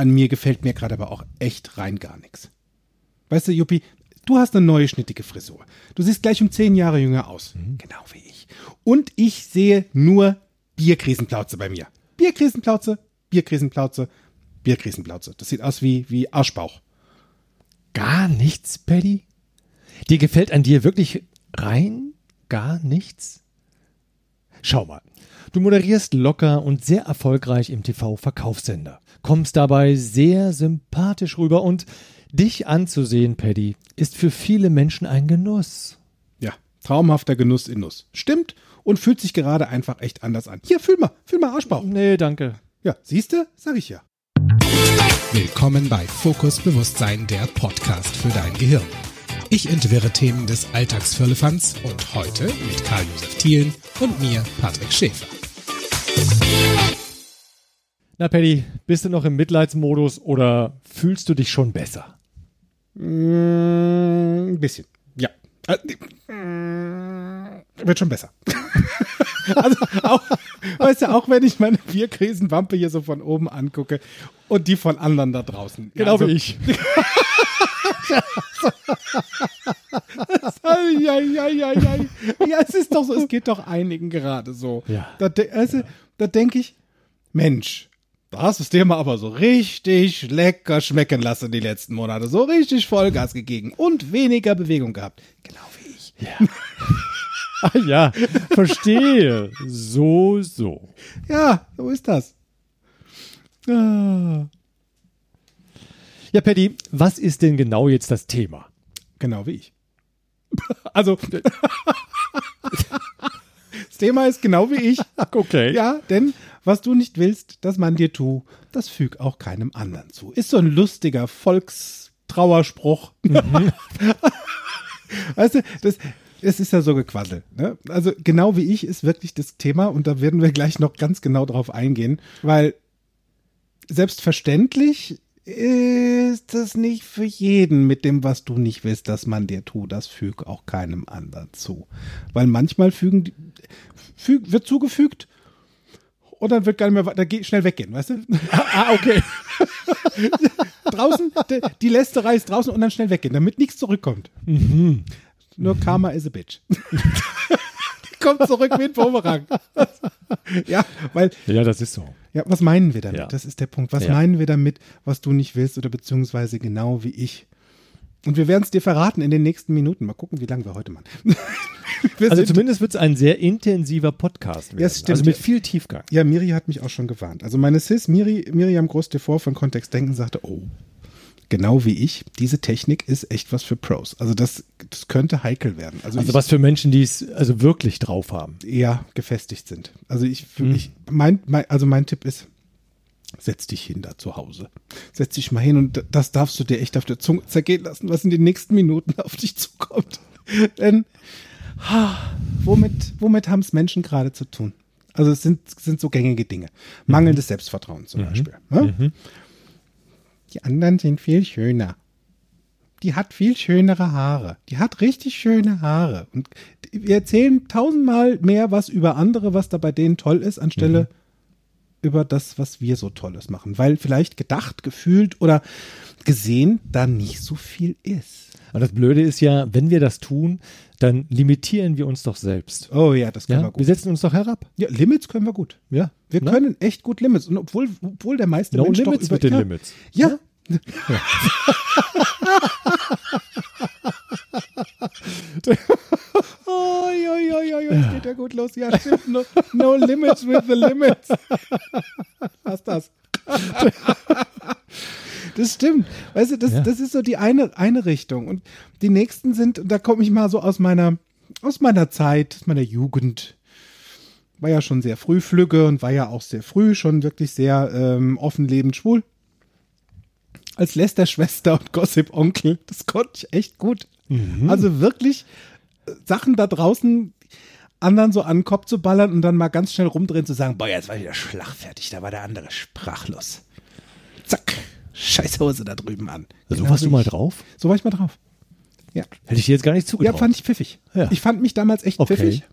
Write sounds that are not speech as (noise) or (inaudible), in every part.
An mir gefällt mir gerade aber auch echt rein gar nichts. Weißt du, Juppie, du hast eine neue schnittige Frisur. Du siehst gleich um zehn Jahre jünger aus. Genau wie ich. Und ich sehe nur Bierkrisenplauze bei mir. Bierkrisenplauze, Bierkrisenplauze, Bierkrisenplauze. Das sieht aus wie, wie Arschbauch. Gar nichts, Paddy? Dir gefällt an dir wirklich rein gar nichts? Schau mal, du moderierst locker und sehr erfolgreich im TV-Verkaufssender, kommst dabei sehr sympathisch rüber und dich anzusehen, Paddy, ist für viele Menschen ein Genuss. Ja, traumhafter Genuss in Nuss. Stimmt und fühlt sich gerade einfach echt anders an. Hier, fühl mal, fühl mal Arschbauch. Nee, danke. Ja, siehst du? Sag ich ja. Willkommen bei Fokus Bewusstsein, der Podcast für dein Gehirn. Ich entwirre Themen des Alltagsfirlefanz und heute mit Karl-Josef Thielen und mir, Patrick Schäfer. Na, Paddy, bist du noch im Mitleidsmodus oder fühlst du dich schon besser? Mm, ein bisschen. Ja. Äh, mm, wird schon besser. (laughs) also auch, weißt du, auch wenn ich meine Bierkrisenwampe hier so von oben angucke und die von anderen da draußen. Genau also, wie ich. (laughs) ja, ja, ja, ja. ja, es ist doch so, es geht doch einigen gerade so. Ja. Da, also, da denke ich, Mensch, da hast du dir mal aber so richtig lecker schmecken lassen die letzten Monate. So richtig Vollgas gegeben und weniger Bewegung gehabt. Genau wie ich. (laughs) Ah ja, verstehe. So, so. Ja, so ist das. Ah, Ja, Paddy, was ist denn genau jetzt das Thema? genau wie ich. (laughs) Also, (laughs) das Thema ist genau wie ich. Okay. Ja, denn was du nicht willst, dass man dir tu, das füg auch keinem anderen zu. Ist so ein lustiger Volkstrauerspruch. (laughs) weißt du, das, es ist ja so gequasselt. Ne? Also genau wie ich ist wirklich das Thema und da werden wir gleich noch ganz genau drauf eingehen, weil selbstverständlich ist das nicht für jeden mit dem, was du nicht willst, dass man dir tut. Das füg auch keinem anderen zu. Weil manchmal fügen, füg, wird zugefügt und dann wird gar nicht mehr weiter, geht schnell weggehen, weißt du? (laughs) Ah, okay. (laughs) draußen, die, die Lästerei ist draußen und dann schnell weggehen, damit nichts zurückkommt. Nur Karma is a bitch. (laughs) die kommt zurück wie ein Bumerang. ja, weil, Ja, das ist so. ja, was meinen wir damit? Ja. Das ist der Punkt. Was Ja. meinen wir damit, was du nicht willst oder beziehungsweise genau wie ich? Und wir werden es dir verraten in den nächsten Minuten. Mal gucken, wie lange wir heute machen. (laughs) wir Also zumindest wird es ein sehr intensiver Podcast werden. Ja, stimmt. Also mit viel Tiefgang. Ja, Miri hat mich auch schon gewarnt. Also meine Sis, Miri, Miriam Groß-Devor von Kontext Denken sagte, oh, genau wie ich, diese Technik ist echt was für Pros. Also das, das könnte heikel werden. Also, Also ich, was für Menschen, die es also wirklich drauf haben. eher gefestigt sind. Also ich, ich mein, mein, also mein Tipp ist, setz dich hin da zu Hause. Setz dich mal hin und das darfst du dir echt auf der Zunge zergehen lassen, was in den nächsten Minuten auf dich zukommt. (laughs) Denn ha, womit, womit haben es Menschen gerade zu tun? Also es sind, sind so gängige Dinge. Mangelndes Selbstvertrauen zum Beispiel. Ne? Die anderen sind viel schöner. Die hat viel schönere Haare. Die hat richtig schöne Haare. Und wir erzählen tausendmal mehr was über andere, was da bei denen toll ist, anstelle über das, was wir so Tolles machen. Weil vielleicht gedacht, gefühlt oder gesehen da nicht so viel ist. Und das Blöde ist ja, wenn wir das tun, dann limitieren wir uns doch selbst. Oh ja, das können Ja? wir Wir gut. setzen uns doch herab. Ja, Limits können wir gut. Ja. Wir Ne? können echt gut Limits. Und obwohl, obwohl der meiste No Mensch limits doch über, mit den ja, Limits. Ja. oh, ja, (laughs) (laughs) (laughs) ja, ja, ja, das geht ja gut los. Ja, stimmt. No, no limits with the limits. Was das? Das stimmt. Weißt du, das, Ja. das ist so die eine, eine Richtung. Und die nächsten sind, und da komme ich mal so aus meiner, aus meiner Zeit, aus meiner Jugend. War ja schon sehr früh flügge und war ja auch sehr früh schon wirklich sehr ähm, offen lebend schwul. Als Lester-Schwester und Gossip-Onkel, das konnte ich echt gut. Also wirklich Sachen da draußen anderen so an den Kopf zu ballern und dann mal ganz schnell rumdrehen zu sagen, boah, jetzt war ich wieder schlagfertig, da war der andere sprachlos. Zack, scheiß Hose da drüben an. So Genau warst du mal drauf? So war ich mal drauf. Ja, Hätte ich dir jetzt gar nicht ja zugetraut. fand ich pfiffig. Ja. Ich fand mich damals echt Okay. pfiffig.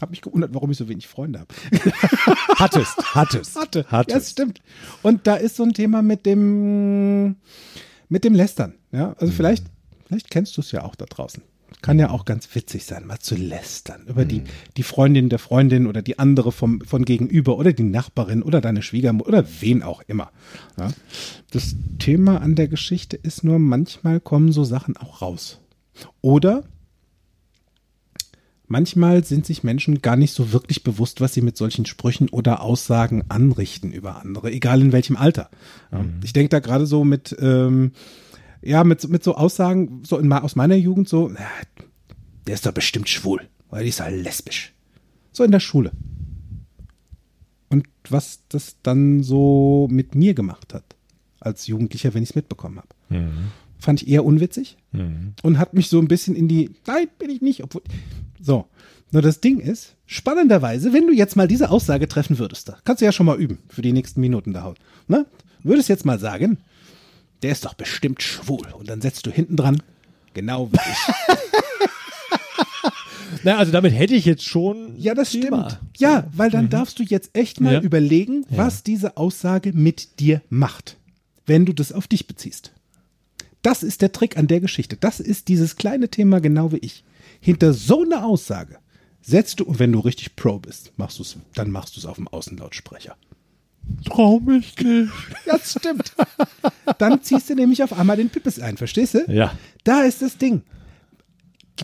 Hab mich gewundert, warum ich so wenig Freunde habe. (laughs) Hattest, hattest. Hatte. Ja, hattest. das stimmt. Und da ist so ein Thema mit dem, mit dem Lästern. Ja, also vielleicht, vielleicht kennst du es ja auch da draußen. Kann ja auch ganz witzig sein, mal zu lästern über die, die Freundin der Freundin oder die andere vom, von gegenüber oder die Nachbarin oder deine Schwiegermutter oder wen auch immer. Ja. Das Thema an der Geschichte ist nur, manchmal kommen so Sachen auch raus. Oder manchmal sind sich Menschen gar nicht so wirklich bewusst, was sie mit solchen Sprüchen oder Aussagen anrichten über andere, egal in welchem Alter. Ja. Ich denke da gerade so mit, ähm, ja, mit, mit so Aussagen, so in, aus meiner Jugend so, na, der ist doch bestimmt schwul, weil die ist halt lesbisch. So in der Schule. Und was das dann so mit mir gemacht hat, als Jugendlicher, wenn ich es mitbekommen habe. Fand ich eher unwitzig und hat mich so ein bisschen in die, nein, bin ich nicht, obwohl, so. Nur das Ding ist, spannenderweise, wenn du jetzt mal diese Aussage treffen würdest, da kannst du ja schon mal üben für die nächsten Minuten da haut. Ne? Würdest jetzt mal sagen, der ist doch bestimmt schwul. Und dann setzt du hinten dran, genau wie ich. (laughs) Na, also damit hätte ich jetzt schon. Ja, das Thema. stimmt. Ja, weil dann darfst du jetzt echt mal Ja. überlegen, was diese Aussage mit dir macht, wenn du das auf dich beziehst. Das ist der Trick an der Geschichte. Das ist dieses kleine Thema genau wie ich. Hinter so einer Aussage setzt du, und wenn du richtig Pro bist, machst du's, dann machst du es auf dem Außenlautsprecher. Trau mich nicht. Ja, das stimmt. Dann ziehst du nämlich auf einmal den Pippes ein, verstehst du? Ja. Da ist das Ding.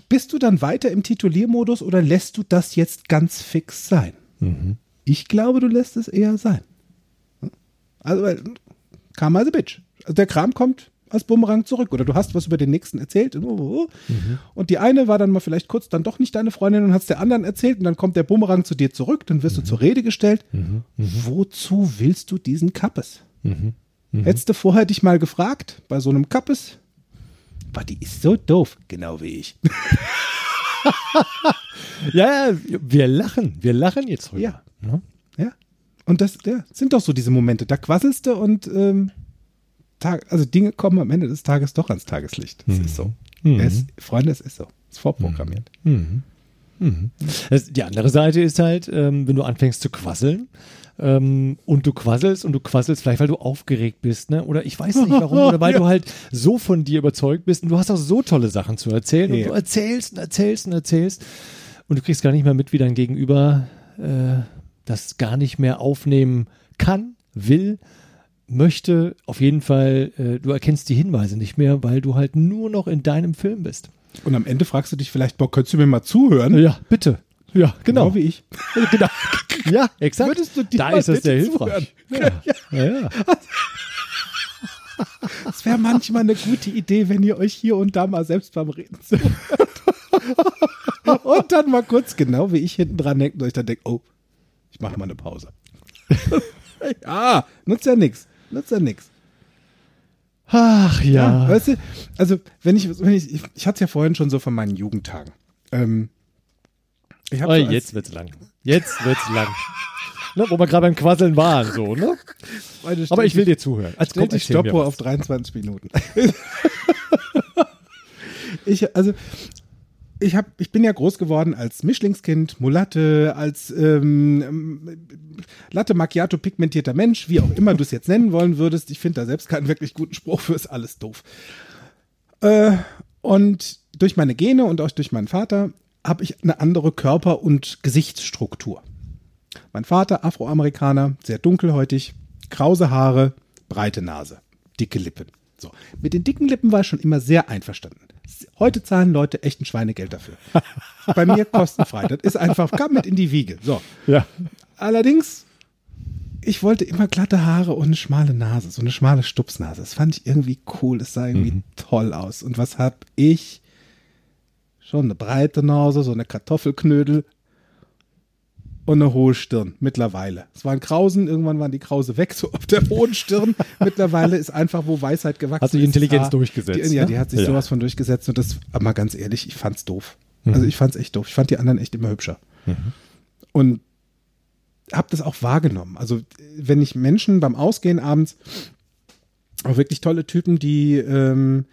Bist du dann weiter im Tituliermodus oder lässt du das jetzt ganz fix sein? Ich glaube, du lässt es eher sein. Also, weil, kam also Bitch. Also der Kram kommt als Bumerang zurück. Oder du hast was über den nächsten erzählt. Und die eine war dann mal vielleicht kurz dann doch nicht deine Freundin und hast der anderen erzählt und dann kommt der Bumerang zu dir zurück, dann wirst du zur Rede gestellt. Wozu willst du diesen Kappes? Hättest du vorher dich mal gefragt, bei so einem Kappes, Boah, die ist so doof, genau wie ich. (laughs) Ja, ja, wir lachen. Wir lachen jetzt drüber. Ja. Ne? Ja. Und das ja, sind doch so diese Momente. Da quasselst du und ähm, Tag, also Dinge kommen am Ende des Tages doch ans Tageslicht. Das ist so. Es, Freunde, es ist so. Es ist vorprogrammiert. Das, die andere Seite ist halt, ähm, wenn du anfängst zu quasseln ähm, und du quasselst und du quasselst vielleicht, weil du aufgeregt bist, ne? Oder ich weiß nicht warum, oder weil Ja. (laughs) du halt so von dir überzeugt bist und du hast auch so tolle Sachen zu erzählen Ja. und du erzählst und erzählst und erzählst und du kriegst gar nicht mehr mit, wie dein Gegenüber äh, das gar nicht mehr aufnehmen kann, will, möchte. Auf jeden Fall, äh, du erkennst die Hinweise nicht mehr, weil du halt nur noch in deinem Film bist. Und am Ende fragst du dich vielleicht, boah, könntest du mir mal zuhören? Ja, bitte. Ja, genau. Genau wie ich. (laughs) genau. Ja, exakt. Würdest du dir da ist das bitte sehr hilfreich. Ja. Ja. Ja, Es (laughs) wäre manchmal eine gute Idee, wenn ihr euch hier und da mal selbst beim Reden zuhört. (laughs) und dann mal kurz, genau wie ich hinten dran denkt und euch dann denkt, oh, ich mache mal eine Pause. ja, nutzt ja nichts. Nutzt ja nichts. Ach ja. Weißt du, also wenn ich, wenn ich, ich, ich hatte es ja vorhin schon so von meinen Jugendtagen. Ähm, ich hab Oh, so als- jetzt wird's lang. Jetzt wird's lang. Ne, wo wir gerade beim Quasseln waren, so, ne? Aber ich will dir zuhören. Also, Stell komm, die Stoppuhr auf 23 Minuten. (laughs) ich, also, ich, hab, ich bin ja groß geworden als Mischlingskind, Mulatte, als ähm, Latte Macchiato pigmentierter Mensch, wie auch immer du es jetzt nennen wollen würdest. Ich finde da selbst keinen wirklich guten Spruch für, ist alles doof. Äh, und durch meine Gene und auch durch meinen Vater habe ich eine andere Körper- und Gesichtsstruktur. Mein Vater, Afroamerikaner, sehr dunkelhäutig, krause Haare, breite Nase, dicke Lippen. So. Mit den dicken Lippen war ich schon immer sehr einverstanden. Heute zahlen Leute echt ein Schweinegeld dafür. (laughs) Bei mir kostenfrei. Das ist einfach, kam mit in die Wiege. So. Ja. Allerdings, ich wollte immer glatte Haare und eine schmale Nase, so eine schmale Stupsnase. Das fand ich irgendwie cool, das sah irgendwie toll aus. Und was hab ich? Schon eine breite Nase, so eine Kartoffelknödel und eine hohe Stirn mittlerweile. Es waren Krausen, irgendwann waren die Krause weg, so auf der hohen Stirn. mittlerweile ist einfach, wo Weisheit gewachsen Hat sich ist, Intelligenz das Haar- durchgesetzt, Die, ja, ne? die hat sich Ja. sowas von durchgesetzt und das, aber mal ganz ehrlich, ich fand's doof. Mhm. Also ich fand's echt doof. Ich fand die anderen echt immer hübscher. Und habe das auch wahrgenommen. Also wenn ich Menschen beim Ausgehen abends, auch wirklich tolle Typen, die ähm,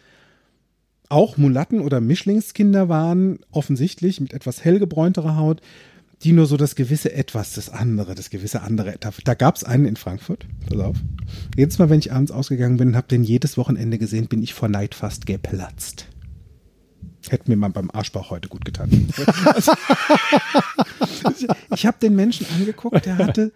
auch Mulatten oder Mischlingskinder waren, offensichtlich mit etwas hellgebräunterer Haut, die nur so das gewisse Etwas, das andere, das gewisse andere Etappe. Da gab es einen in Frankfurt, pass auf. Jedes Mal, wenn ich abends ausgegangen bin und habe den jedes Wochenende gesehen, bin ich vor Neid fast geplatzt. Hätte mir mal beim Arschbauch heute gut getan. (laughs) ich habe den Menschen angeguckt, der hatte,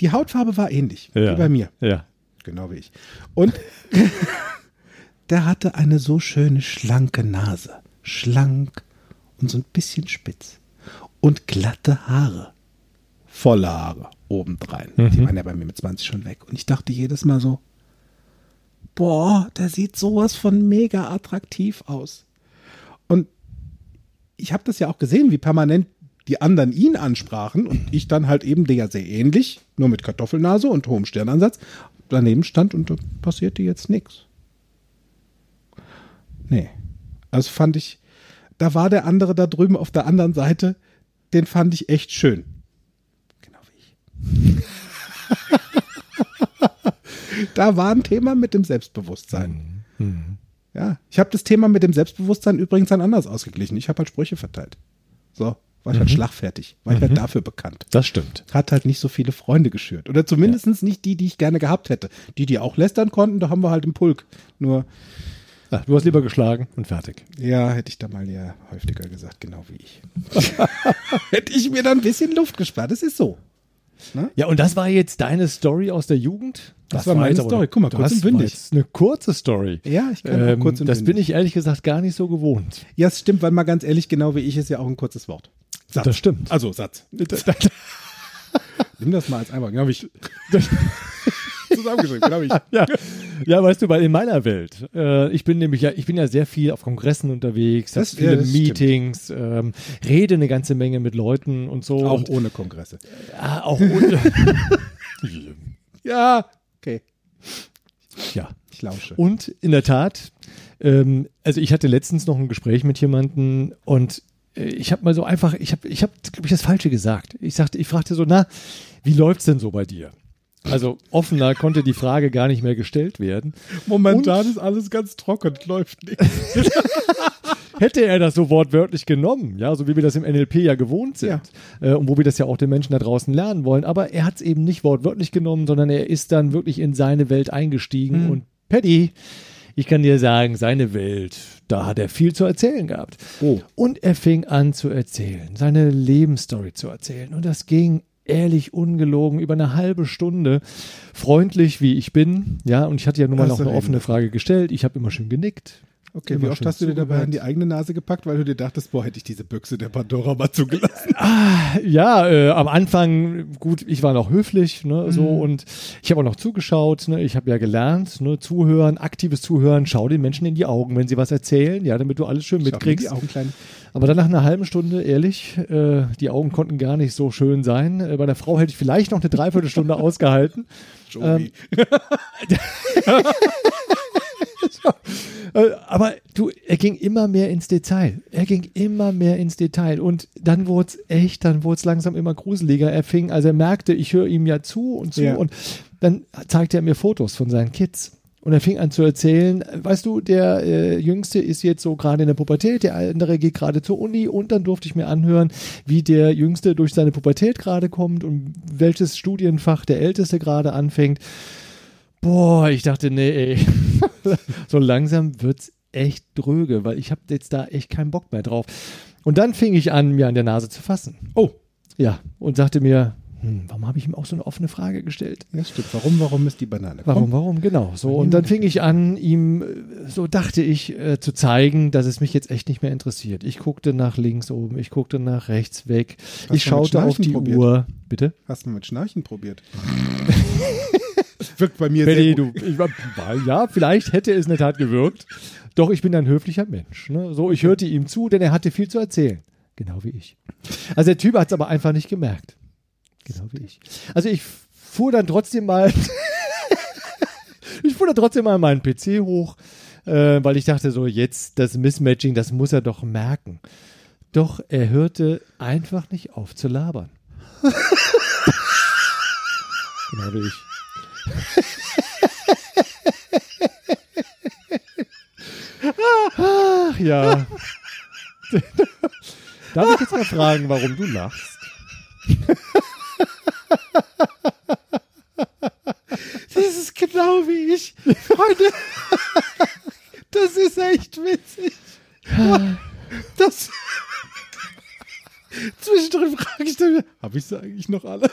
die Hautfarbe war ähnlich, Ja. wie bei mir. Ja. Genau wie ich. Und (laughs) der hatte eine so schöne, schlanke Nase. Schlank und so ein bisschen spitz. Und glatte Haare. Volle Haare obendrein. Die waren ja bei mir mit 20 schon weg. Und ich dachte jedes Mal so, boah, der sieht sowas von mega attraktiv aus. Und ich habe das ja auch gesehen, wie permanent die anderen ihn ansprachen und ich dann halt eben der ja sehr ähnlich, nur mit Kartoffelnase und hohem Stirnansatz, daneben stand und da passierte jetzt nichts. Nee. Also fand ich, da war der andere da drüben auf der anderen Seite, den fand ich echt schön. Genau wie ich. (laughs) da war ein Thema mit dem Selbstbewusstsein. Ja, ich habe das Thema mit dem Selbstbewusstsein übrigens dann anders ausgeglichen. Ich habe halt Sprüche verteilt. So, war ich halt schlagfertig, war ich halt dafür bekannt. Das stimmt. Hat halt nicht so viele Freunde geschürt. Oder zumindest nicht die, die ich gerne gehabt hätte. Die, die auch lästern konnten, da haben wir halt im Pulk. Nur, Ja, du hast lieber geschlagen und fertig. ja, hätte ich da mal ja häufiger gesagt, genau wie ich. (laughs) hätte ich mir da ein bisschen Luft gespart. Das ist so. Ja, und das war jetzt deine Story aus der Jugend? Das war meine jetzt aber- Story. Guck mal, kurz das und bündig. war eine kurze Story. Ja, ich kann Ähm, kurz und Das bin ich ehrlich gesagt gar nicht so gewohnt. Ja, es stimmt, weil mal ganz ehrlich, genau wie ich ist ja auch ein kurzes Wort. Satz. Das stimmt. Also Satz. (laughs) Nimm das mal als einmal. Genau wie ich. (laughs) Zusammengeschrieben, wie ich. ja. Ja, weißt du, weil in meiner Welt, äh, ich bin nämlich ja, ich bin ja sehr viel auf Kongressen unterwegs, Das- hab viele ja. Meetings, ähm, rede eine ganze Menge mit Leuten und so. Auch und, ohne Kongresse. ah, auch ohne, (laughs) Ja, okay. ja. Ich lausche. Und in der Tat, ähm, also ich hatte letztens noch ein Gespräch mit jemandem und äh, ich habe mal so einfach, ich habe, ich habe, glaube ich, das Falsche gesagt. Ich sagte, ich fragte so, na, wie läuft's denn so bei dir? Also offener konnte die Frage gar nicht mehr gestellt werden. Momentan ist alles ganz trocken, läuft nicht. (laughs) Hätte er das so wortwörtlich genommen, ja, so wie wir das im NLP ja gewohnt sind, äh, und wo wir das ja auch den Menschen da draußen lernen wollen, aber er hat es eben nicht wortwörtlich genommen, sondern er ist dann wirklich in seine Welt eingestiegen und Paddy, ich kann dir sagen, seine Welt, da hat er viel zu erzählen gehabt. Oh. Und er fing an zu erzählen, seine Lebensstory zu erzählen. Und das ging ehrlich ungelogen über eine halbe Stunde, freundlich wie ich bin. Ja, und ich hatte ja nun mal noch eine offene. Frage gestellt. Ich habe immer schön genickt. Okay, Immer wie oft hast du dir dabei an die eigene Nase gepackt, weil du dir dachtest, boah, hätte ich diese Büchse der Pandora mal zugelassen. Ja, äh, am Anfang, gut, ich war noch höflich, ne, so und ich habe auch noch zugeschaut, ne, ich habe ja gelernt, ne, zuhören, aktives Zuhören, schau den Menschen in die Augen, wenn sie was erzählen, ja, damit du alles schön Schau mitkriegst. Die Augen klein. Aber dann nach einer halben Stunde, ehrlich, äh, die Augen konnten gar nicht so schön sein. Äh, bei der Frau hätte ich vielleicht noch eine Dreiviertelstunde (laughs) ausgehalten. Joey. Äh, (laughs) (laughs) (laughs) aber du, er ging immer mehr ins Detail. Er ging immer mehr ins Detail. Und dann wurde es echt, dann wurde es langsam immer gruseliger. Er fing, also er merkte, ich höre ihm ja zu und zu. Ja. Und dann zeigte er mir Fotos von seinen Kids. Und er fing an zu erzählen, weißt du, der äh, Jüngste ist jetzt so gerade in der Pubertät, der andere geht gerade zur Uni und dann durfte ich mir anhören, wie der Jüngste durch seine Pubertät gerade kommt und welches Studienfach der Älteste gerade anfängt. Boah, ich dachte, nee, ey. (laughs) (laughs) so langsam wird's echt dröge, weil ich habe jetzt da echt keinen Bock mehr drauf. Und dann fing ich an, mir an der Nase zu fassen. Oh, Ja, und sagte mir, hm, warum habe ich ihm auch so eine offene Frage gestellt? ja, stimmt. Warum, warum ist die Banane? Warum, warum, genau. So, und dann fing ich an, ihm, äh, so dachte ich, äh, zu zeigen, dass es mich jetzt echt nicht mehr interessiert. Ich guckte nach links oben, ich guckte nach rechts weg, Hast ich schaute auf die probiert? Uhr. Bitte? Hast du mit Schnarchen probiert? (laughs) Wirkt bei mir Benny, sehr du, gut. ich, war- ja, vielleicht hätte es in der Tat gewirkt. Doch ich bin ein höflicher Mensch. Ne? So, ich hörte ihm zu, denn er hatte viel zu erzählen. Genau wie ich. Also der Typ hat es aber einfach nicht gemerkt. Genau wie ich. Also ich fuhr dann trotzdem mal, (laughs) ich fuhr dann trotzdem mal meinen PC hoch, äh, weil ich dachte so, jetzt das Mismatching, das muss er doch merken. Doch er hörte einfach nicht auf zu labern. (laughs) genau wie ich. Ach ja. Darf ich jetzt mal fragen, warum du lachst? Das ist genau wie ich Freunde, Das ist echt witzig. Das. Zwischendrin frage ich dann, habe ich sie eigentlich noch alle?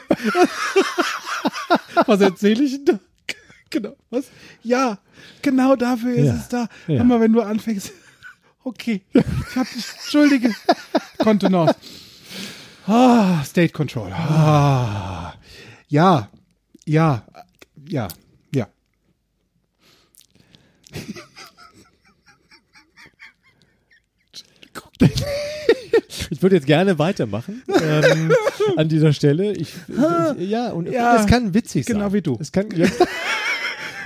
Was erzähle ich denn da? Genau, was? Ja, genau dafür ist Ja. es da. Ja. Hör mal, wenn du anfängst. (laughs) Okay, ich hab dich, entschuldige. Kontenance. Ah, State Control. Ah, ja, ja, ja, ja. Ich würde jetzt gerne weitermachen ähm, an dieser Stelle. Ich, ich, ja, und Ja, es kann witzig sein. genau wie du. Es kann, ja.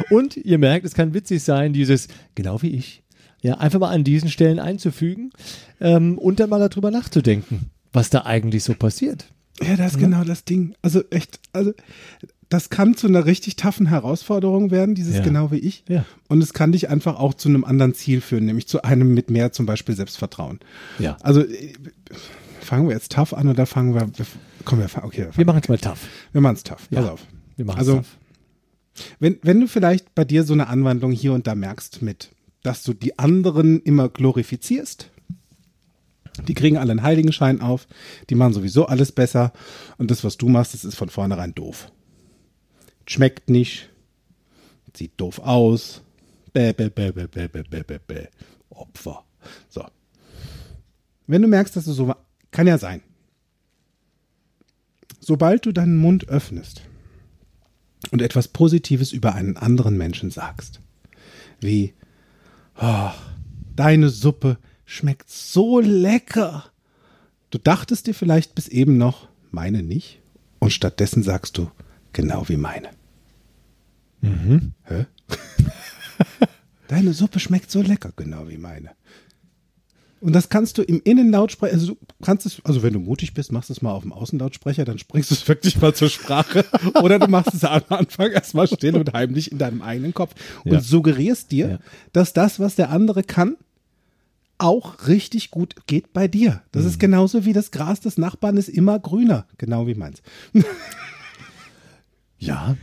Und ihr merkt, es kann witzig sein, dieses, genau wie ich, ja, einfach mal an diesen Stellen einzufügen ähm, und dann mal darüber nachzudenken, was da eigentlich so passiert. Ja, das ist genau das Ding. Also echt, also das kann zu einer richtig taffen Herausforderung werden, dieses Ja. genau wie ich. Ja. Und es kann dich einfach auch zu einem anderen Ziel führen, nämlich zu einem mit mehr zum Beispiel Selbstvertrauen. Ja. Also äh, fangen wir jetzt tough an oder fangen wir, komm, wir fangen, okay, wir, Wir machen es mal tough. wir machen es tough. Ja. Pass auf. Wir machen Also- tough. Wenn, wenn du vielleicht bei dir so eine Anwandlung hier und da merkst mit, dass du die anderen immer glorifizierst, die kriegen alle einen Heiligenschein auf, die machen sowieso alles besser und das, was du machst, das ist von vornherein doof. Schmeckt nicht, sieht doof aus, bäh, bäh, bäh, bäh, bäh, bäh, bäh, bäh, bäh. Opfer. So. Wenn du merkst, dass du so, kann ja sein. Sobald du deinen Mund öffnest, und etwas Positives über einen anderen Menschen sagst. Wie, oh, deine Suppe schmeckt so lecker. Du dachtest dir vielleicht bis eben noch, meine nicht, und stattdessen sagst du, genau wie meine. Hä? (laughs) Deine Suppe schmeckt so lecker, genau wie meine. Und das kannst du im Innenlautsprecher, also du kannst es, also wenn du mutig bist, machst du es mal auf dem Außenlautsprecher, dann springst du es (laughs) wirklich mal zur Sprache. Oder du machst es am Anfang erstmal still und heimlich in deinem eigenen Kopf und Ja. suggerierst dir, Ja. dass das, was der andere kann, auch richtig gut geht bei dir. Das Mhm. ist genauso wie das Gras des Nachbarn ist immer grüner, genau wie meins. (laughs) Ja.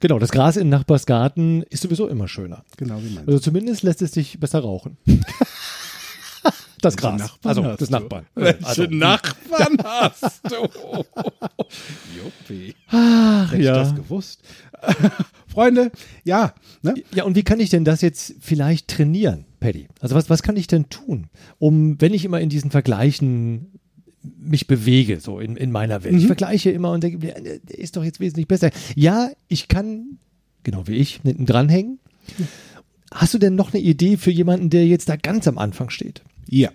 Genau, das Gras im Nachbarsgarten ist sowieso immer schöner. Genau wie meins. Also zumindest lässt es dich besser rauchen. (laughs) (laughs) Das Gras. Nachbarn also hast des du? Nachbarn. Welche also, Nachbarn (laughs) hast du? Juppie. Ach, Hätte ich das ja. gewusst. (laughs) Freunde, ja, ne? ja, und wie kann ich denn das jetzt vielleicht trainieren, Paddy? Also was, was kann ich denn tun, um, wenn ich immer in diesen Vergleichen mich bewege, so in, in meiner Welt. Ich vergleiche immer und denke, mir, der ist doch jetzt wesentlich besser. Ja, ich kann, genau wie ich, hinten dranhängen. Hast du denn noch eine Idee für jemanden, der jetzt da ganz am Anfang steht? Ja.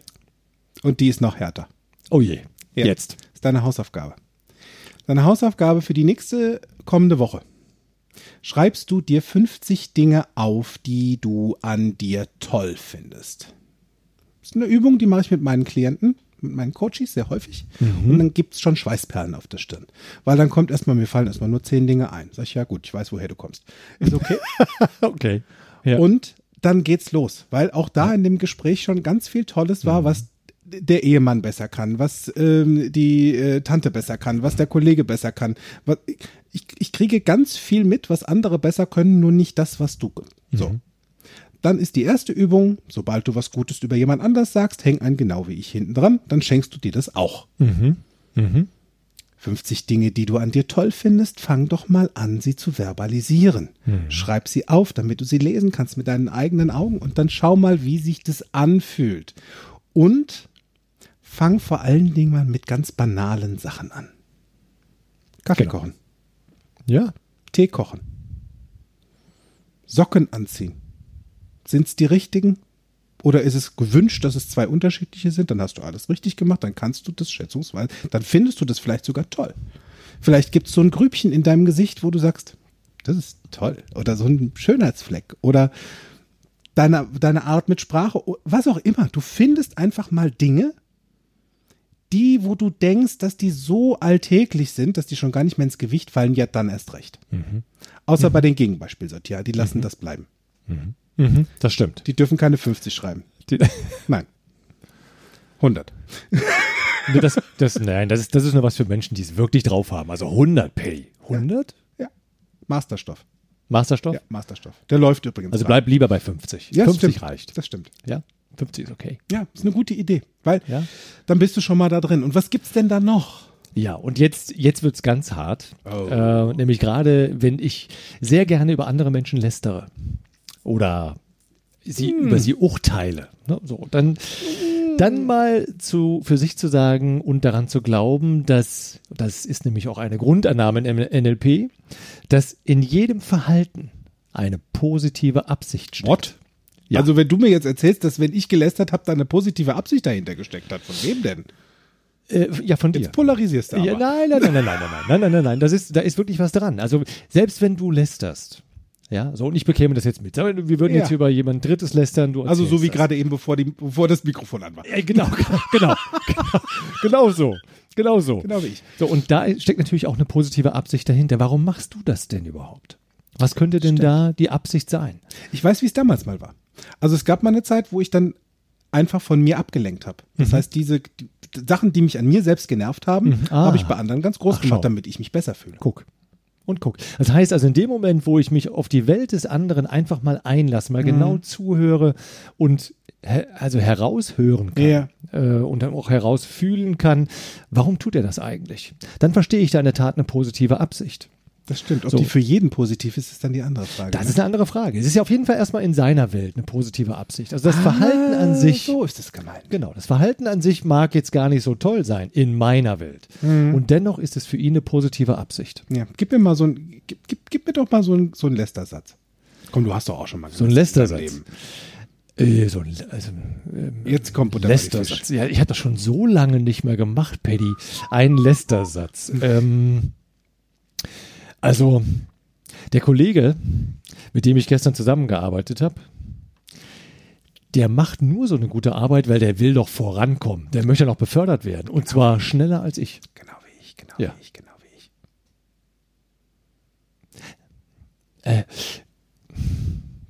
Und die ist noch härter. Oh je, Ja. jetzt. Das ist deine Hausaufgabe. Deine Hausaufgabe für die nächste kommende Woche. Schreibst du dir 50 Dinge auf, die du an dir toll findest. Das ist eine Übung, die mache ich mit meinen Klienten, mit meinen Coaches sehr häufig. Und dann gibt es schon Schweißperlen auf der Stirn. Weil dann kommt erstmal, mir fallen erstmal nur 10 Dinge ein. Sag ich, ja gut, ich weiß, woher du kommst. Ist okay. (laughs) Okay. Ja. Und dann geht's los, weil auch da in dem Gespräch schon ganz viel Tolles war, was der Ehemann besser kann, was ähm, die äh, Tante besser kann, was der Kollege besser kann. Was, ich, ich kriege ganz viel mit, was andere besser können, nur nicht das, was du. So. Dann ist die erste Übung, sobald du was Gutes über jemand anders sagst, häng ein genau wie ich hinten dran, dann schenkst du dir das auch. 50 Dinge, die du an dir toll findest, fang doch mal an, sie zu verbalisieren. Schreib sie auf, damit du sie lesen kannst mit deinen eigenen Augen und dann schau mal, wie sich das anfühlt. Und fang vor allen Dingen mal mit ganz banalen Sachen an. Kaffee Genau. kochen, ja. Tee kochen, Socken anziehen. Sind es die richtigen? Oder ist es gewünscht, dass es zwei unterschiedliche sind? Dann hast du alles richtig gemacht, dann kannst du das schätzungsweise, dann findest du das vielleicht sogar toll. Vielleicht gibt es so ein Grübchen in deinem Gesicht, wo du sagst, das ist toll. Oder so ein Schönheitsfleck. Oder deine, deine Art mit Sprache, was auch immer. Du findest einfach mal Dinge, die, wo du denkst, dass die so alltäglich sind, dass die schon gar nicht mehr ins Gewicht fallen, ja dann erst recht. Außer bei den Gegenbeispielsortieren, die lassen das bleiben. Mhm, das stimmt. Die dürfen keine 50 schreiben. Die, (laughs) Nein. 100. Nee, das, das, nein, das ist, das ist nur was für Menschen, die es wirklich drauf haben. Also 100 Paddy. 100? Ja. Masterstoff. Masterstoff? Ja, Masterstoff. Der läuft übrigens. Also bleib lieber bei 50. ja, das 50 stimmt. reicht. Das stimmt. Ja, 50 ist okay. Ja, ist eine gute Idee. Weil Ja. dann bist du schon mal da drin. Und was gibt's denn da noch? Ja, und jetzt, jetzt wird's ganz hart. Oh. Äh, nämlich gerade, wenn ich sehr gerne über andere Menschen lästere oder sie, Hm. über sie urteile. Ne? So, dann, dann mal zu, für sich zu sagen und daran zu glauben, dass, das ist nämlich auch eine Grundannahme im NLP, dass in jedem Verhalten eine positive Absicht steckt. What? Ja. Also wenn du mir jetzt erzählst, dass wenn ich gelästert habe, da eine positive Absicht dahinter gesteckt hat, von wem denn? Äh, ja, von dir. Jetzt polarisierst du aber. Ja, nein, nein, nein, nein, nein, nein, nein, nein, nein, nein, das ist, da ist wirklich was dran. Also selbst wenn du lästerst, ja, so und ich bekäme das jetzt mit. Wir würden Ja. jetzt über jemand Drittes lästern. Du also so wie gerade eben, bevor, die, bevor das Mikrofon an war. Ja, genau, (laughs) genau, genau, genau so, genau so. Genau wie ich. So und da steckt natürlich auch eine positive Absicht dahinter. Warum machst du das denn überhaupt? Was könnte denn da die Absicht sein? Ich weiß, wie es damals mal war. Also es gab mal eine Zeit, wo ich dann einfach von mir abgelenkt habe. Das Mhm. heißt, diese die, Sachen, die mich an mir selbst genervt haben, Ah. habe ich bei anderen ganz groß Ach, gemacht, schau. damit ich mich besser fühle. Guck. Und guck. Das heißt also, in dem Moment, wo ich mich auf die Welt des anderen einfach mal einlasse, mal genau zuhöre und he also heraushören kann Ja. äh, und dann auch herausfühlen kann, warum tut er das eigentlich? Dann verstehe ich da in der Tat eine positive Absicht. Das stimmt. Ob So. die für jeden positiv ist, ist dann die andere Frage. Das ne? ist eine andere Frage. Es ist ja auf jeden Fall erstmal in seiner Welt eine positive Absicht. Also das Verhalten an sich. Ah, So ist es gemeint. Genau, das Verhalten an sich mag jetzt gar nicht so toll sein in meiner Welt. Mhm. Und dennoch ist es für ihn eine positive Absicht. Ja, gib mir mal so ein, gib, gib, gib mir doch mal so ein, so ein Lästersatz. Komm, du hast doch auch schon mal So ein Lästersatz. Äh, so ein, also, ähm, Jetzt kommt die Lästersatz. Ja, ich habe das schon so lange nicht mehr gemacht, Paddy. Ein Lästersatz. (laughs) ähm, also, der Kollege, mit dem ich gestern zusammengearbeitet habe, der macht nur so eine gute Arbeit, weil der will doch vorankommen. Der möchte noch befördert werden. Und zwar schneller als ich. Genau wie ich, genau Ja. wie ich, genau wie ich. Äh,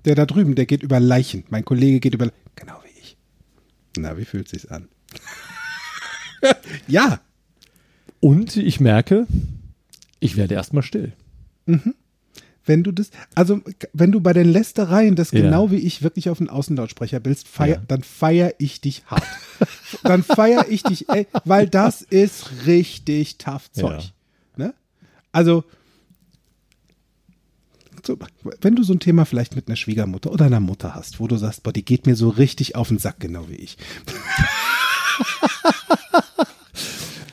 Der da drüben, der geht über Leichen. Mein Kollege geht über Genau wie ich. Na, wie fühlt sich's an? (laughs) ja. und ich merke, ich werde erstmal still. Wenn du das, also wenn du bei den Lästereien das Ja. genau wie ich wirklich auf den Außenlautsprecher bist, feier, Ja. dann feier ich dich hart. (laughs) dann feier ich dich, ey, weil das ist richtig tough Zeug. Ne? Also, so, wenn du so ein Thema vielleicht mit einer Schwiegermutter oder einer Mutter hast, wo du sagst, boah, die geht mir so richtig auf den Sack, genau wie ich.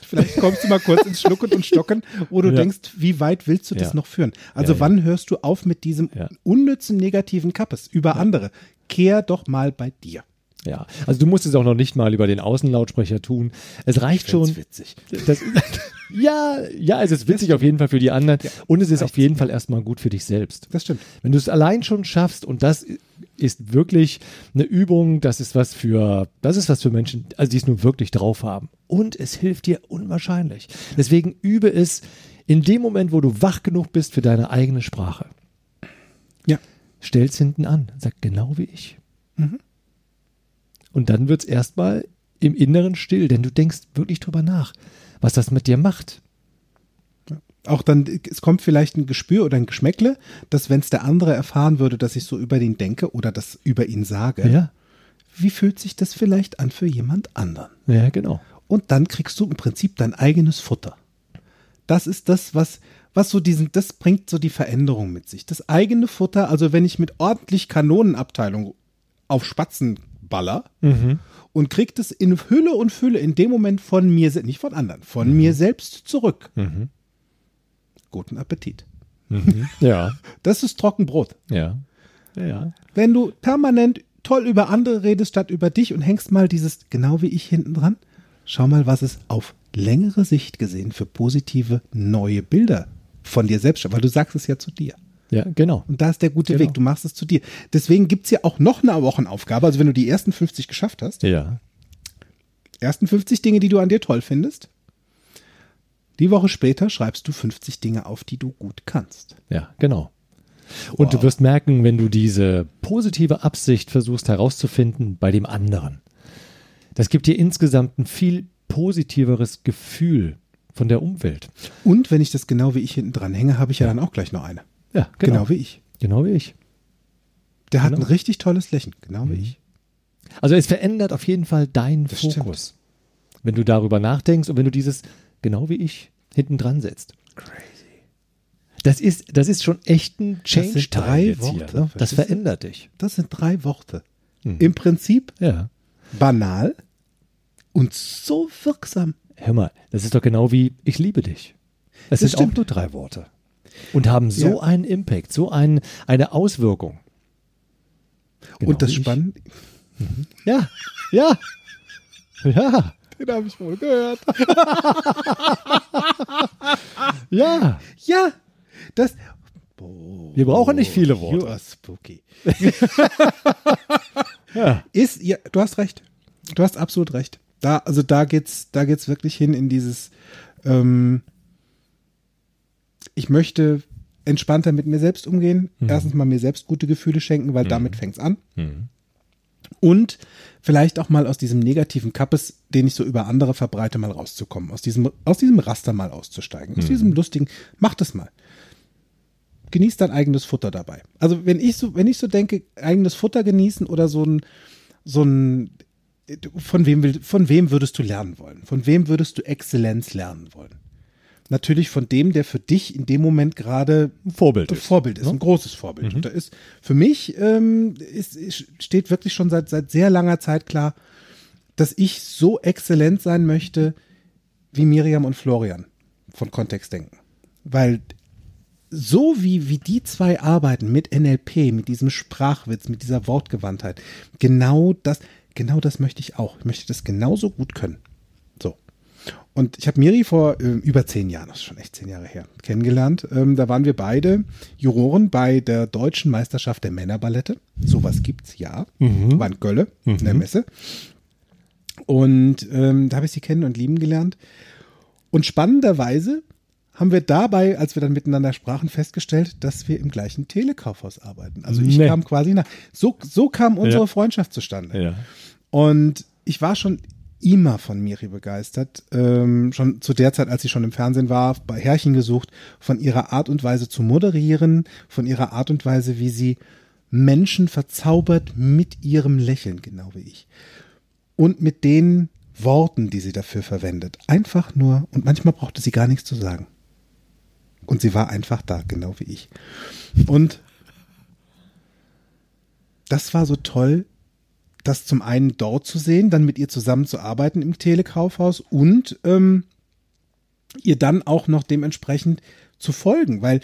Vielleicht kommst du mal kurz ins Schlucken und Stocken, wo du Ja. denkst, wie weit willst du das Ja. noch führen? Also Ja, ja. wann hörst du auf mit diesem Ja. unnützen negativen Kappes über andere? Kehr doch mal bei dir. Ja, also du musst es auch noch nicht mal über den Außenlautsprecher tun. Es reicht schon. witzig. Das, (laughs) ja, ja, es ist witzig auf jeden Fall für die anderen und es ist auf jeden Fall erstmal gut für dich selbst. Das stimmt. Wenn du es allein schon schaffst und das ist wirklich eine Übung, das ist was für, das ist was für Menschen, also die es nur wirklich drauf haben. Und es hilft dir unwahrscheinlich. Deswegen übe es in dem Moment, wo du wach genug bist für deine eigene Sprache. Ja. Stell's hinten an, sag genau wie ich. Und dann wird's erstmal im Inneren still, denn du denkst wirklich drüber nach, was das mit dir macht. Auch dann, es kommt vielleicht ein Gespür oder ein Geschmäckle, dass wenn es der andere erfahren würde, dass ich so über ihn denke oder das über ihn sage, Ja, wie fühlt sich das vielleicht an für jemand anderen? ja, genau. Und dann kriegst du im Prinzip dein eigenes Futter. Das ist das, was, was so diesen, das bringt so die Veränderung mit sich. Das eigene Futter, also wenn ich mit ordentlich Kanonenabteilung auf Spatzen baller und krieg das in Hülle und Fülle in dem Moment von mir, nicht von anderen, von mir selbst zurück. Guten Appetit. (laughs) Ja, Das ist Trockenbrot. ja, ja. Wenn du permanent toll über andere redest statt über dich und hängst mal dieses genau wie ich hinten dran, schau mal, was es auf längere Sicht gesehen für positive neue Bilder von dir selbst schafft, weil du sagst es ja zu dir. Ja, genau. Und da ist der gute Genau. Weg, du machst es zu dir. Deswegen gibt's ja auch noch eine Wochenaufgabe, also wenn du die ersten 50 geschafft hast, Ja. ersten 50 Dinge, die du an dir toll findest, die Woche später schreibst du 50 Dinge auf, die du gut kannst. Ja, genau. Und du wirst merken, wenn du diese positive Absicht versuchst herauszufinden bei dem anderen, das gibt dir insgesamt ein viel positiveres Gefühl von der Umwelt. Und wenn ich das genau wie ich hinten dran hänge, habe ich ja, dann auch gleich noch eine. Ja, Genau, wie ich. Genau wie ich. Der hat Genau. ein richtig tolles Lächeln, genau wie Mhm. ich. Also es verändert auf jeden Fall deinen Das Fokus. Wenn du darüber nachdenkst und wenn du dieses, genau wie ich, hinten dran setzt. Crazy. Das ist, das ist schon echt ein sind change drei jetzt Worte, Hier, ne? Das verändert dich. Das sind drei Worte. Mhm. Im Prinzip Ja. banal und so wirksam. Hör mal, das ist doch genau wie ich liebe dich. Das, Das sind auch stimmt. nur drei Worte. Und haben so Ja. einen Impact, so ein, eine Auswirkung. Genau und das. Spannende, Ja, ja, ja, den habe ich wohl gehört. (laughs) ja. Ja, das. Wir brauchen nicht viele Worte. You are spooky. (laughs) Ja. Ist, ja, du hast recht. Du hast absolut recht. Da, also da geht's, da geht's wirklich hin in dieses, ähm, ich möchte entspannter mit mir selbst umgehen. Erstens mal mir selbst gute Gefühle schenken, weil damit fängt's an. Und vielleicht auch mal aus diesem negativen Kappes, den ich so über andere verbreite, mal rauszukommen. Aus diesem, aus diesem Raster mal auszusteigen. Aus diesem lustigen, mach das mal. Genieß dein eigenes Futter dabei. Also wenn ich so, wenn ich so denke, eigenes Futter genießen oder so ein, so ein, von wem, will, von wem würdest du lernen wollen? Von wem würdest du Exzellenz lernen wollen? Natürlich von dem, der für dich in dem Moment gerade Ein Vorbild ein ist. Vorbild ist, ne? ein großes Vorbild. Und da ist für mich ähm, ist, ist, steht wirklich schon seit, seit sehr langer Zeit klar, dass ich so exzellent sein möchte wie Miriam und Florian von Kontextdenken. Weil so wie, wie die zwei arbeiten mit NLP, mit diesem Sprachwitz, mit dieser Wortgewandtheit, genau das, genau das möchte ich auch. Ich möchte das genauso gut können. Und ich habe Miri vor äh, über zehn Jahren, das ist schon echt zehn Jahre her, kennengelernt. Ähm, da waren wir beide Juroren bei der deutschen Meisterschaft der Männerballette. Sowas gibt's, ja. War in Gölle, in der Messe. Und ähm, da habe ich sie kennen und lieben gelernt. Und spannenderweise haben wir dabei, als wir dann miteinander sprachen, festgestellt, dass wir im gleichen Telekaufhaus arbeiten. Also ich Nee. kam quasi nach. So, so kam unsere Ja. Freundschaft zustande. Ja. Und ich war schon immer von Miri begeistert. Ähm, schon zu der Zeit, als sie schon im Fernsehen war, bei Herrchen gesucht, von ihrer Art und Weise zu moderieren, von ihrer Art und Weise, wie sie Menschen verzaubert mit ihrem Lächeln, genau wie ich. Und mit den Worten, die sie dafür verwendet. Einfach nur, und manchmal brauchte sie gar nichts zu sagen. Und sie war einfach da, genau wie ich. Und das war so toll, das zum einen dort zu sehen, dann mit ihr zusammenzuarbeiten im Telekaufhaus und ähm, ihr dann auch noch dementsprechend zu folgen, weil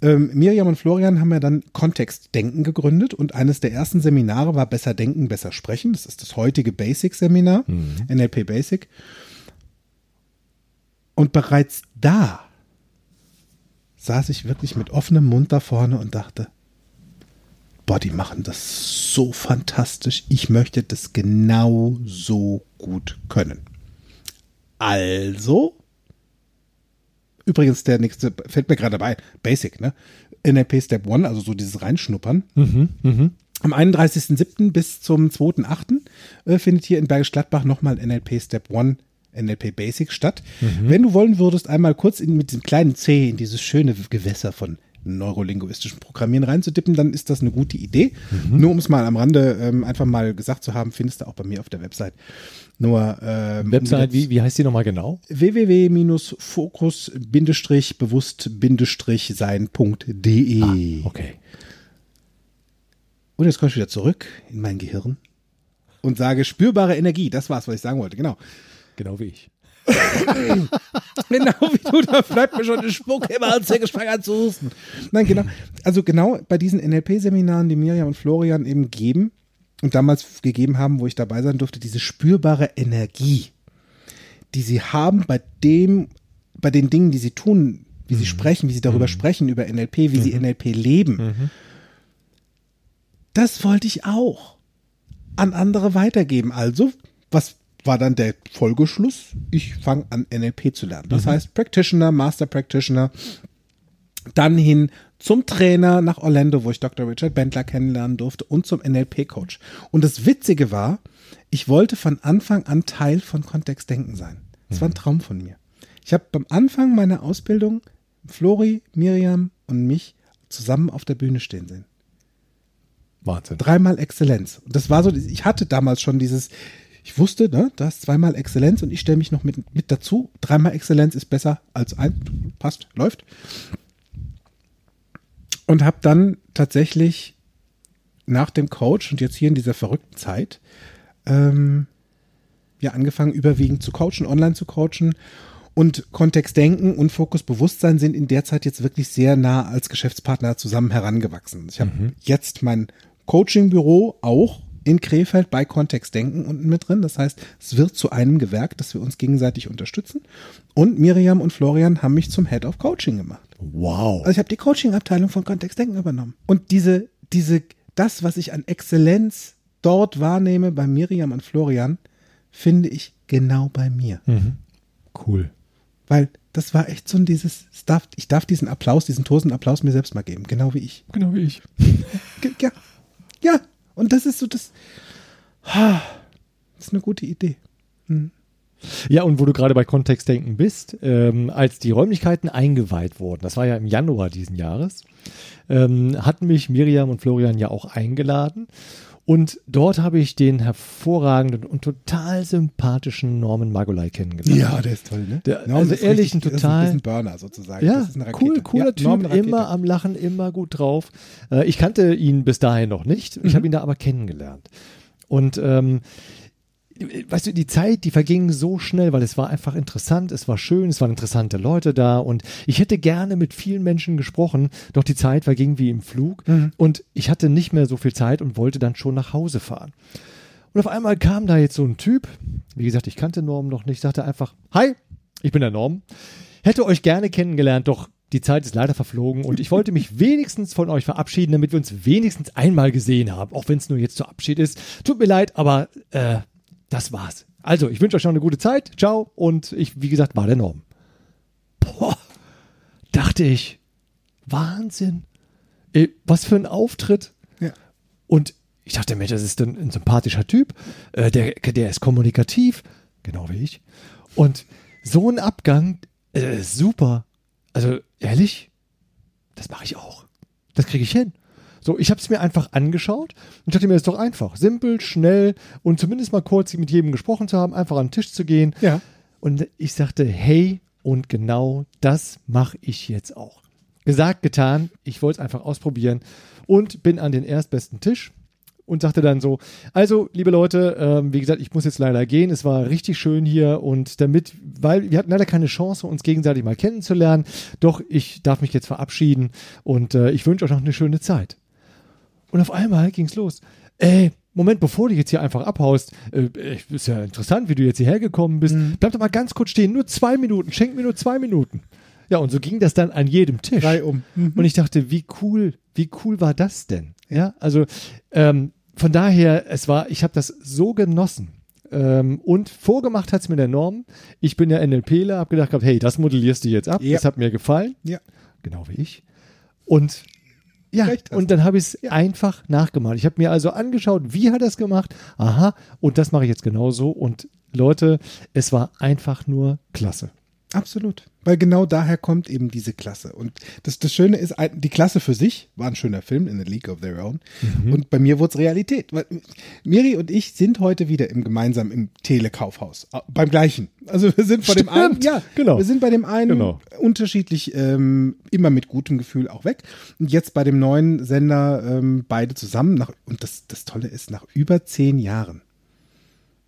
ähm, Miriam und Florian haben ja dann Kontextdenken gegründet und eines der ersten Seminare war Besser Denken, Besser Sprechen. Das ist das heutige Basic-Seminar, NLP Basic. Und bereits da saß ich wirklich mit offenem Mund da vorne und dachte, boah, die machen das so fantastisch. Ich möchte das genau so gut können. Also, übrigens der nächste, fällt mir gerade bei, Basic, ne? NLP Step 1, also so dieses Reinschnuppern. Am 31.07. bis zum 2.08. Äh, findet hier in Bergisch Gladbach nochmal NLP Step 1 NLP Basic statt. Wenn du wollen würdest, einmal kurz in, mit diesem kleinen C in dieses schöne Gewässer von neurolinguistischem Programmieren reinzudippen, dann ist das eine gute Idee. Nur um es mal am Rande ähm, einfach mal gesagt zu haben, findest du auch bei mir auf der Website. Nur ähm, Website, wie, wie heißt die nochmal genau? www.fokus-bewusst-sein.de Okay. Und jetzt komme ich wieder zurück in mein Gehirn und sage spürbare Energie. Das war's, was ich sagen wollte. Genau. Genau wie ich. (laughs) Genau wie du, da bleibt mir schon eine Spucke im Hals gespannt an zu husten. Nein, genau. Also genau bei diesen NLP-Seminaren, die Miriam und Florian eben geben und damals gegeben haben, wo ich dabei sein durfte, diese spürbare Energie, die sie haben bei dem, bei den Dingen, die sie tun, wie sie sprechen, wie sie darüber sprechen, über NLP, wie sie NLP leben. Das wollte ich auch an andere weitergeben. Also, was war dann der Folgeschluss? Ich fange an, NLP zu lernen. Das heißt, Practitioner, Master Practitioner, dann hin zum Trainer nach Orlando, wo ich Dr. Richard Bentler kennenlernen durfte und zum NLP-Coach. Und das Witzige war, ich wollte von Anfang an Teil von Kontextdenken sein. Das war ein Traum von mir. Ich habe beim Anfang meiner Ausbildung Flori, Miriam und mich zusammen auf der Bühne stehen sehen. Wahnsinn. Dreimal Exzellenz. Und das war so, ich hatte damals schon dieses, ich wusste, ne, da ist zweimal Exzellenz und ich stelle mich noch mit, mit dazu. Dreimal Exzellenz ist besser als ein, passt, läuft. Und habe dann tatsächlich nach dem Coach und jetzt hier in dieser verrückten Zeit ähm, ja angefangen, überwiegend zu coachen, online zu coachen. Und Kontextdenken und Fokusbewusstsein sind in der Zeit jetzt wirklich sehr nah als Geschäftspartner zusammen herangewachsen. Ich habe jetzt mein Coachingbüro auch in Krefeld bei Kontextdenken unten mit drin. Das heißt, es wird zu einem Gewerk, dass wir uns gegenseitig unterstützen. Und Miriam und Florian haben mich zum Head of Coaching gemacht. Wow. Also ich habe die Coaching-Abteilung von Kontextdenken übernommen. Und diese, diese, das, was ich an Exzellenz dort wahrnehme bei Miriam und Florian, finde ich genau bei mir. Cool. Weil das war echt so ein dieses, es darf, ich darf diesen Applaus, diesen tosen Applaus mir selbst mal geben, genau wie ich. Genau wie ich. Ja, ja. Und das ist so das, das ist eine gute Idee. Ja, und wo du gerade bei Kontextdenken bist, ähm, als die Räumlichkeiten eingeweiht wurden, das war ja im Januar diesen Jahres, ähm, hatten mich Miriam und Florian ja auch eingeladen. Und dort habe ich den hervorragenden und total sympathischen Norman Magolai kennengelernt. der ist toll, ne? Der- Norman also ist ehrlich, ein das ist total- ein Burner sozusagen. Ja, cool, cooler ja, Typ, immer am Lachen, immer gut drauf. Äh, ich kannte ihn bis dahin noch nicht. Ich Mhm. habe ihn da aber kennengelernt. Und ähm, weißt du, die Zeit, die verging so schnell, weil es war einfach interessant, es war schön, es waren interessante Leute da und ich hätte gerne mit vielen Menschen gesprochen, doch die Zeit verging wie im Flug Mhm. und ich hatte nicht mehr so viel Zeit und wollte dann schon nach Hause fahren. Und auf einmal kam da jetzt so ein Typ, wie gesagt, ich kannte Norm noch nicht, sagte einfach, hi, ich bin der Norm, hätte euch gerne kennengelernt, doch die Zeit ist leider verflogen und ich wollte mich wenigstens von euch verabschieden, damit wir uns wenigstens einmal gesehen haben, auch wenn es nur jetzt zur Abschied ist. Tut mir leid, aber äh, das war's. Also, ich wünsche euch noch eine gute Zeit. Ciao. Und ich, wie gesagt, war der Norm. Boah, dachte ich, Wahnsinn. Ey, was für ein Auftritt. Ja. Und ich dachte mir, das ist ein, ein sympathischer Typ. Äh, der, der ist kommunikativ, genau wie ich. Und so ein Abgang, äh, super. Also ehrlich, das mache ich auch. Das kriege ich hin. So, ich habe es mir einfach angeschaut und dachte mir, das ist doch einfach. Simpel, schnell und zumindest mal kurz mit jedem gesprochen zu haben, einfach an den Tisch zu gehen. Ja. Und ich sagte, hey, und genau das mache ich jetzt auch. Gesagt, getan, ich wollte es einfach ausprobieren und bin an den erstbesten Tisch und sagte dann so, also liebe Leute, ähm, wie gesagt, ich muss jetzt leider gehen, es war richtig schön hier und damit, weil wir hatten leider keine Chance, uns gegenseitig mal kennenzulernen, doch ich darf mich jetzt verabschieden und äh, ich wünsche euch noch eine schöne Zeit. Und auf einmal ging's los. Ey, Moment, bevor du jetzt hier einfach abhaust, äh, ich- ist ja interessant, wie du jetzt hierher gekommen bist. Bleib doch mal ganz kurz stehen, nur zwei Minuten, schenk mir nur zwei Minuten. Ja, und so ging das dann an jedem Tisch. Drei um. Mhm. Und ich dachte, wie cool, wie cool war das denn? Ja, also ähm, von daher, es war, ich habe das so genossen. Ähm, und vorgemacht hat's mir der Norm. Ich bin ja NLPler, habe gedacht, hey, das modellierst du jetzt ab. Ja. Das hat mir gefallen. Ja. Genau wie ich. Und ja, und dann habe ich es einfach nachgemalt. Ich habe mir also angeschaut, wie hat er es gemacht. Aha, und das mache ich jetzt genauso. Und Leute, es war einfach nur klasse. Absolut. Weil genau daher kommt eben diese Klasse. Und das, das Schöne ist, die Klasse für sich war ein schöner Film in the League of Their Own. Und bei mir wurde es Realität. Weil Miri und ich sind heute wieder im gemeinsam im Telekaufhaus. Beim gleichen. Also wir sind vor dem einen, Stimmt, ja, genau. Wir sind bei dem einen Genau. unterschiedlich, ähm, immer mit gutem Gefühl auch weg. Und jetzt bei dem neuen Sender ähm, beide zusammen. Nach, und das, das Tolle ist, nach über zehn Jahren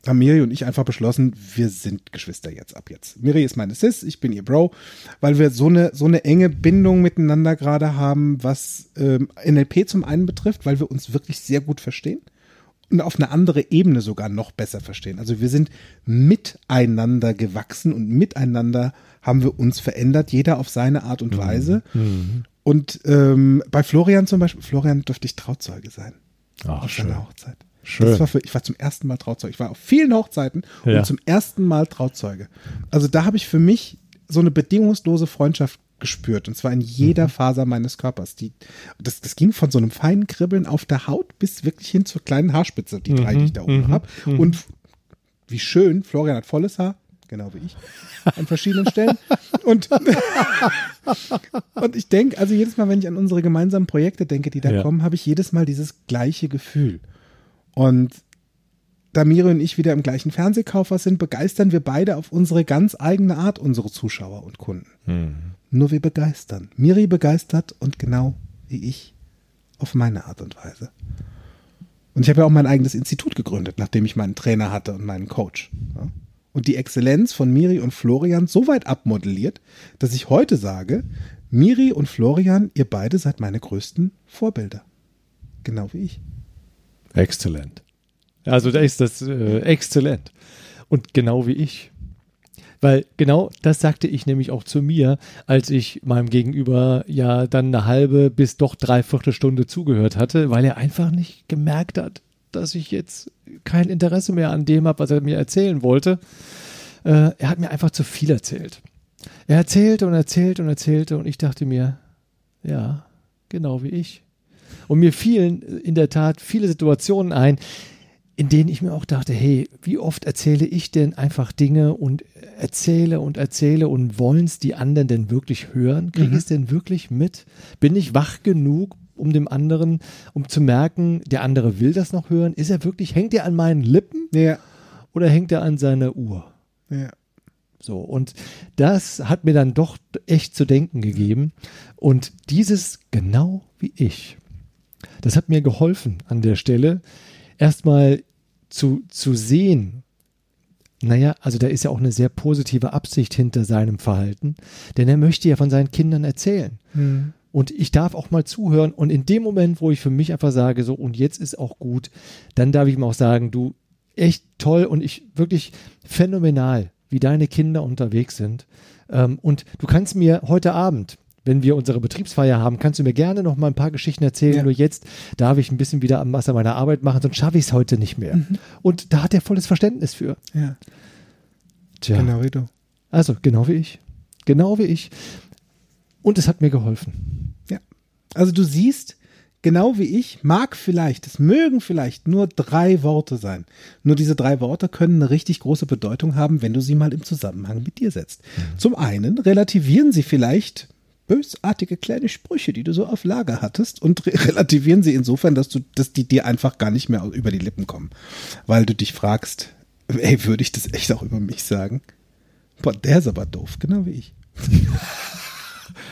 haben Miri und ich einfach beschlossen, wir sind Geschwister jetzt ab jetzt. Miri ist meine Sis, ich bin ihr Bro, weil wir so eine, so eine enge Bindung miteinander gerade haben, was ähm, NLP zum einen betrifft, weil wir uns wirklich sehr gut verstehen und auf eine andere Ebene sogar noch besser verstehen. Also wir sind miteinander gewachsen und miteinander haben wir uns verändert, jeder auf seine Art und Weise. Und ähm, bei Florian zum Beispiel, Florian dürfte ich Trauzeuge sein Ach, auf seiner Hochzeit. Schön. Das war für, ich war zum ersten Mal Trauzeuge. Ich war auf vielen Hochzeiten Ja. und zum ersten Mal Trauzeuge. Also da habe ich für mich so eine bedingungslose Freundschaft gespürt und zwar in jeder Mhm. Faser meines Körpers. Die, das, das ging von so einem feinen Kribbeln auf der Haut bis wirklich hin zur kleinen Haarspitze, die drei, die ich da Mhm. oben habe. Und wie schön, Florian hat volles Haar, genau wie ich, an verschiedenen Stellen. Und, (laughs) und ich denke, also jedes Mal, wenn ich an unsere gemeinsamen Projekte denke, die da Ja. kommen, habe ich jedes Mal dieses gleiche Gefühl. Und da Miri und ich wieder im gleichen Fernsehkaufer sind, begeistern wir beide auf unsere ganz eigene Art unsere Zuschauer und Kunden. Nur wir begeistern. Miri begeistert und genau wie ich auf meine Art und Weise. Und ich habe ja auch mein eigenes Institut gegründet, nachdem ich meinen Trainer hatte und meinen Coach. Und die Exzellenz von Miri und Florian so weit abmodelliert, dass ich heute sage, Miri und Florian, ihr beide seid meine größten Vorbilder. Genau wie ich. Exzellent. Also da ist das äh, exzellent. Und genau wie ich. Weil genau das sagte ich nämlich auch zu mir, als ich meinem Gegenüber ja dann eine halbe bis doch dreiviertel Stunde zugehört hatte, weil er einfach nicht gemerkt hat, dass ich jetzt kein Interesse mehr an dem habe, was er mir erzählen wollte. Äh, er hat mir einfach zu viel erzählt. Er erzählte und erzählte und erzählte und ich dachte mir, ja, genau wie ich. Und mir fielen in der Tat viele Situationen ein, in denen ich mir auch dachte, hey, wie oft erzähle ich denn einfach Dinge und erzähle und erzähle und wollen es die anderen denn wirklich hören? Kriege ich es denn wirklich mit? Bin ich wach genug, um dem anderen, um zu merken, der andere will das noch hören? Ist er wirklich, hängt er an meinen Lippen Ja, oder hängt er an seiner Uhr? ja. So, und das hat mir dann doch echt zu denken gegeben. Und dieses genau wie ich, das hat mir geholfen an der Stelle, erstmal zu, zu sehen, naja, also da ist ja auch eine sehr positive Absicht hinter seinem Verhalten, denn er möchte ja von seinen Kindern erzählen. Hm. Und ich darf auch mal zuhören. Und in dem Moment, wo ich für mich einfach sage, so, und jetzt ist auch gut, dann darf ich ihm auch sagen, du, echt toll und ich wirklich phänomenal, wie deine Kinder unterwegs sind. Ähm, und du kannst mir heute Abend, wenn wir unsere Betriebsfeier haben, kannst du mir gerne noch mal ein paar Geschichten erzählen. Ja. Nur jetzt darf ich ein bisschen wieder am Wasser meiner Arbeit machen, sonst schaffe ich es heute nicht mehr. Und da hat er volles Verständnis für. ja. Tja. genau wie du. Also genau wie ich. Genau wie ich. Und es hat mir geholfen. Ja. Also du siehst, genau wie ich, mag vielleicht, es mögen vielleicht nur drei Worte sein. Nur diese drei Worte können eine richtig große Bedeutung haben, wenn du sie mal im Zusammenhang mit dir setzt. Zum einen relativieren sie vielleicht bösartige kleine Sprüche, die du so auf Lager hattest und re (laughs) relativieren sie insofern, dass du, dass die dir einfach gar nicht mehr über die Lippen kommen. Weil du dich fragst, ey, würde ich das echt auch über mich sagen? Boah, der ist aber doof, genau wie ich. (laughs)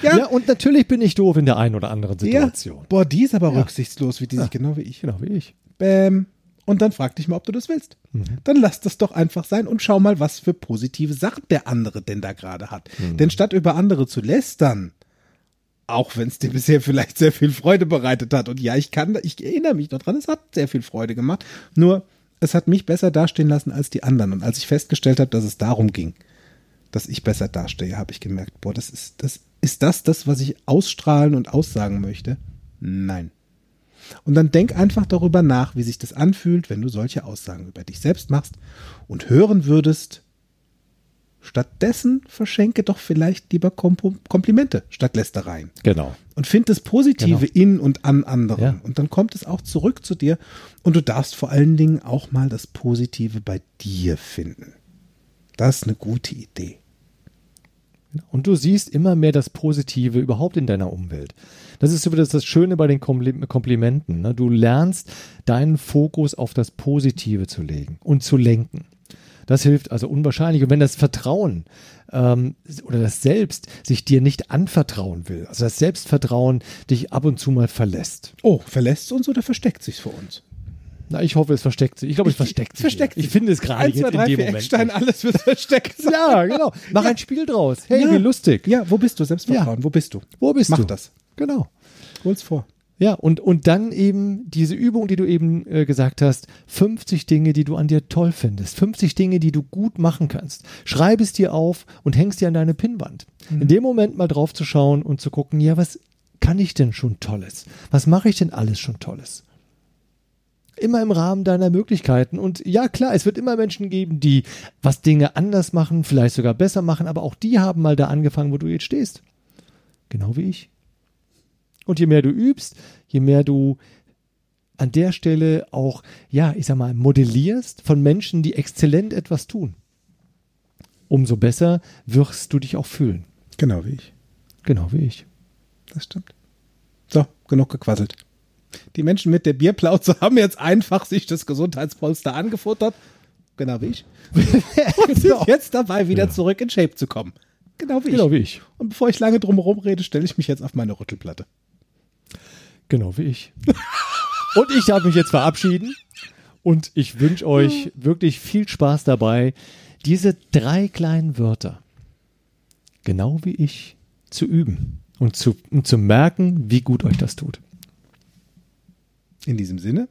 Ja. und natürlich bin ich doof in der einen oder anderen Situation. Ja. Boah, die ist aber Ja. rücksichtslos, wie die sich genau wie ich. Genau wie ich. Bäm. Und dann frag dich mal, ob du das willst. Dann lass das doch einfach sein und schau mal, was für positive Sachen der andere denn da gerade hat. Denn statt über andere zu lästern, auch wenn es dir bisher vielleicht sehr viel Freude bereitet hat, und ja, ich kann, ich erinnere mich noch dran, es hat sehr viel Freude gemacht, nur es hat mich besser dastehen lassen als die anderen. Und als ich festgestellt habe, dass es darum ging, dass ich besser dastehe, habe ich gemerkt, boah, das ist, das ist das, das, was ich ausstrahlen und aussagen möchte? Nein. Und dann denk einfach darüber nach, wie sich das anfühlt, wenn du solche Aussagen über dich selbst machst und hören würdest. Stattdessen verschenke doch vielleicht lieber Kompo- Komplimente statt Lästereien. Genau. Und find das Positive in und an anderen. Ja. Und dann kommt es auch zurück zu dir. Und du darfst vor allen Dingen auch mal das Positive bei dir finden. Das ist eine gute Idee. Und du siehst immer mehr das Positive überhaupt in deiner Umwelt. Das ist so das, Schöne bei den Kompli- Komplimenten. Ne? Du lernst deinen Fokus auf das Positive zu legen und zu lenken. Das hilft also unwahrscheinlich. Und wenn das Vertrauen ähm, oder das Selbst sich dir nicht anvertrauen will, also das Selbstvertrauen dich ab und zu mal verlässt. Oh, verlässt es uns oder versteckt sich's vor uns? Na, ich hoffe, es versteckt sich. Ich glaube, es versteckt sich. versteckt wieder. Ich sich. finde es gerade jetzt zwei, drei, in dem vier Moment. Eckstein, alles wird versteckt. sein. (laughs) Ja, genau. Mach ein Spiel draus. Hey, Ja. wie lustig. Ja, wo bist du? Selbstvertrauen, wo bist du? Wo bist Mach du? das. Genau. Hol's vor. Ja, und, und dann eben diese Übung, die du eben äh, gesagt hast, 50 Dinge, die du an dir toll findest, 50 Dinge, die du gut machen kannst. Schreib es dir auf und hängst dir an deine Pinnwand. In dem Moment mal drauf zu schauen und zu gucken, ja, was kann ich denn schon Tolles? Was mache ich denn alles schon Tolles? Immer im Rahmen deiner Möglichkeiten. Und ja, klar, es wird immer Menschen geben, die was Dinge anders machen, vielleicht sogar besser machen, aber auch die haben mal da angefangen, wo du jetzt stehst. Genau wie ich. Und je mehr du übst, je mehr du an der Stelle auch, ja, ich sag mal, modellierst von Menschen, die exzellent etwas tun, umso besser wirst du dich auch fühlen. Genau wie ich. Genau wie ich. Das stimmt. So, genug gequasselt. Die Menschen mit der Bierplauze (laughs) haben jetzt einfach sich das Gesundheitspolster angefuttert. Genau wie ich. (laughs) Und sind jetzt dabei, wieder zurück in Shape zu kommen. Genau wie Genau ich. wie ich. Und bevor ich lange drum herum rede, stelle ich mich jetzt auf meine Rüttelplatte. Genau wie ich. Und ich darf mich jetzt verabschieden. Und ich wünsche euch wirklich viel Spaß dabei, diese drei kleinen Wörter, genau wie ich, zu üben und zu, und zu merken, wie gut euch das tut. In diesem Sinne,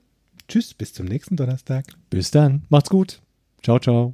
tschüss, bis zum nächsten Donnerstag. Bis dann. Macht's gut. Ciao, ciao.